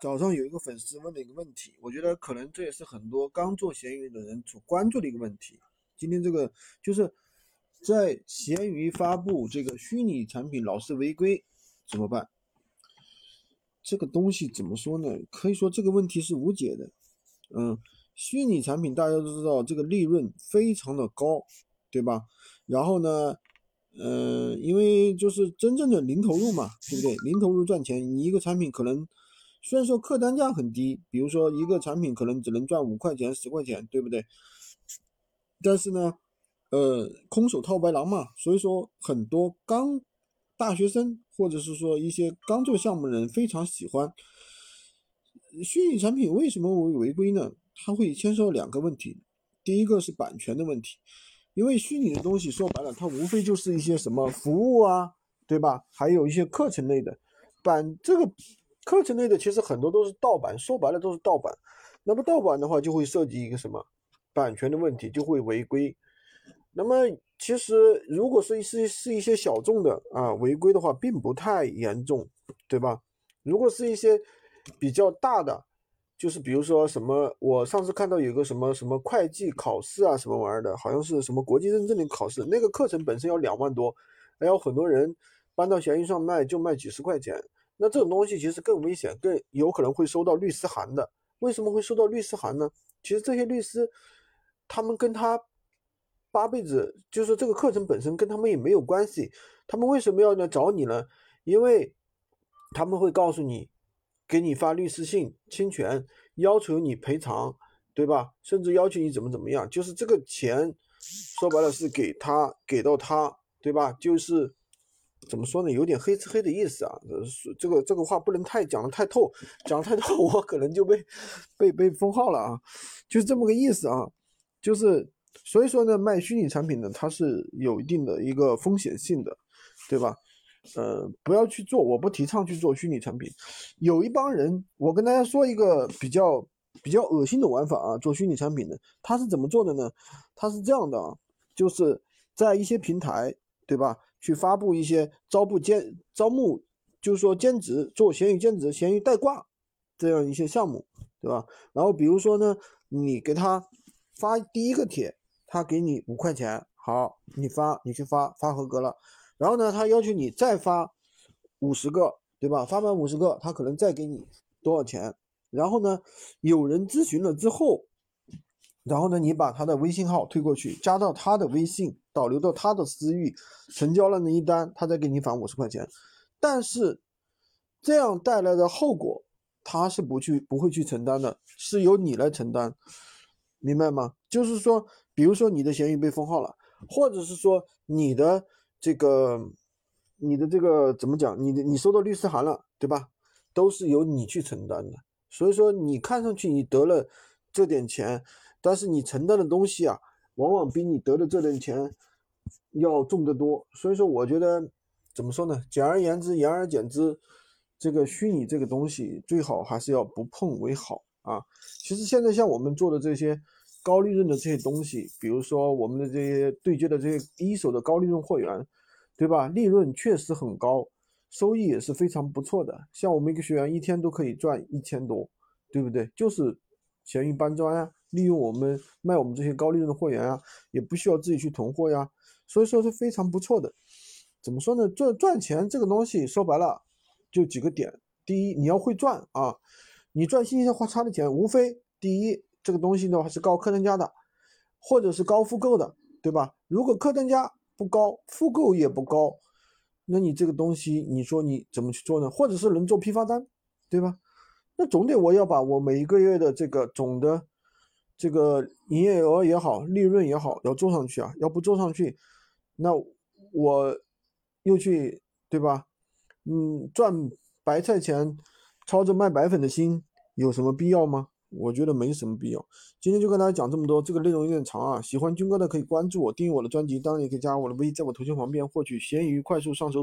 早上有一个粉丝问了一个问题，我觉得可能这也是很多刚做闲鱼的人所关注的一个问题。今天这个就是在闲鱼发布这个虚拟产品老是违规怎么办？这个东西怎么说呢？可以说这个问题是无解的。嗯，虚拟产品大家都知道这个利润非常的高，对吧？然后呢，呃，因为就是真正的零投入嘛，对不对？零投入赚钱，你一个产品可能。虽然说客单价很低，比如说一个产品可能只能赚五块钱、十块钱，对不对？但是呢，呃，空手套白狼嘛，所以说很多刚大学生或者是说一些刚做项目的人非常喜欢虚拟产品。为什么会违规呢？它会牵涉两个问题，第一个是版权的问题，因为虚拟的东西说白了，它无非就是一些什么服务啊，对吧？还有一些课程类的版这个。课程类的其实很多都是盗版，说白了都是盗版。那么盗版的话，就会涉及一个什么版权的问题，就会违规。那么其实如果是是是一些小众的啊违规的话，并不太严重，对吧？如果是一些比较大的，就是比如说什么，我上次看到有个什么什么会计考试啊什么玩意儿的，好像是什么国际认证的考试，那个课程本身要两万多，还有很多人搬到闲鱼上卖，就卖几十块钱。那这种东西其实更危险，更有可能会收到律师函的。为什么会收到律师函呢？其实这些律师，他们跟他八辈子，就是这个课程本身跟他们也没有关系。他们为什么要来找你呢？因为他们会告诉你，给你发律师信侵权，要求你赔偿，对吧？甚至要求你怎么怎么样。就是这个钱，说白了是给他给到他，对吧？就是。怎么说呢？有点黑吃黑的意思啊。这个这个话不能太讲的太透，讲太透我可能就被被被封号了啊。就是这么个意思啊。就是所以说呢，卖虚拟产品呢，它是有一定的一个风险性的，对吧？呃，不要去做，我不提倡去做虚拟产品。有一帮人，我跟大家说一个比较比较恶心的玩法啊，做虚拟产品的，他是怎么做的呢？他是这样的啊，就是在一些平台，对吧？去发布一些招募兼招募，就是说兼职做闲鱼兼职、闲鱼代挂这样一些项目，对吧？然后比如说呢，你给他发第一个帖，他给你五块钱，好，你发你去发发合格了，然后呢，他要求你再发五十个，对吧？发满五十个，他可能再给你多少钱？然后呢，有人咨询了之后。然后呢，你把他的微信号推过去，加到他的微信，导流到他的私域，成交了那一单，他再给你返五十块钱。但是这样带来的后果，他是不去不会去承担的，是由你来承担，明白吗？就是说，比如说你的闲鱼被封号了，或者是说你的这个你的这个怎么讲？你的你收到律师函了，对吧？都是由你去承担的。所以说，你看上去你得了这点钱。但是你承担的东西啊，往往比你得的这点钱要重得多。所以说，我觉得怎么说呢？简而言之，言而简之，这个虚拟这个东西最好还是要不碰为好啊。其实现在像我们做的这些高利润的这些东西，比如说我们的这些对接的这些一手的高利润货源，对吧？利润确实很高，收益也是非常不错的。像我们一个学员一天都可以赚一千多，对不对？就是闲鱼搬砖啊。利用我们卖我们这些高利润的货源啊，也不需要自己去囤货呀，所以说是非常不错的。怎么说呢？赚赚钱这个东西说白了就几个点：第一，你要会赚啊，你赚信息花差的钱，无非第一这个东西的话是高客单价的，或者是高复购的，对吧？如果客单价不高，复购也不高，那你这个东西你说你怎么去做呢？或者是能做批发单，对吧？那总得我要把我每一个月的这个总的。这个营业额也好，利润也好，要做上去啊！要不做上去，那我又去对吧？嗯，赚白菜钱，操着卖白粉的心，有什么必要吗？我觉得没什么必要。今天就跟大家讲这么多，这个内容有点长啊。喜欢军哥的可以关注我，订阅我的专辑，当然也可以加我的微，在我头像旁边获取闲鱼快速上手。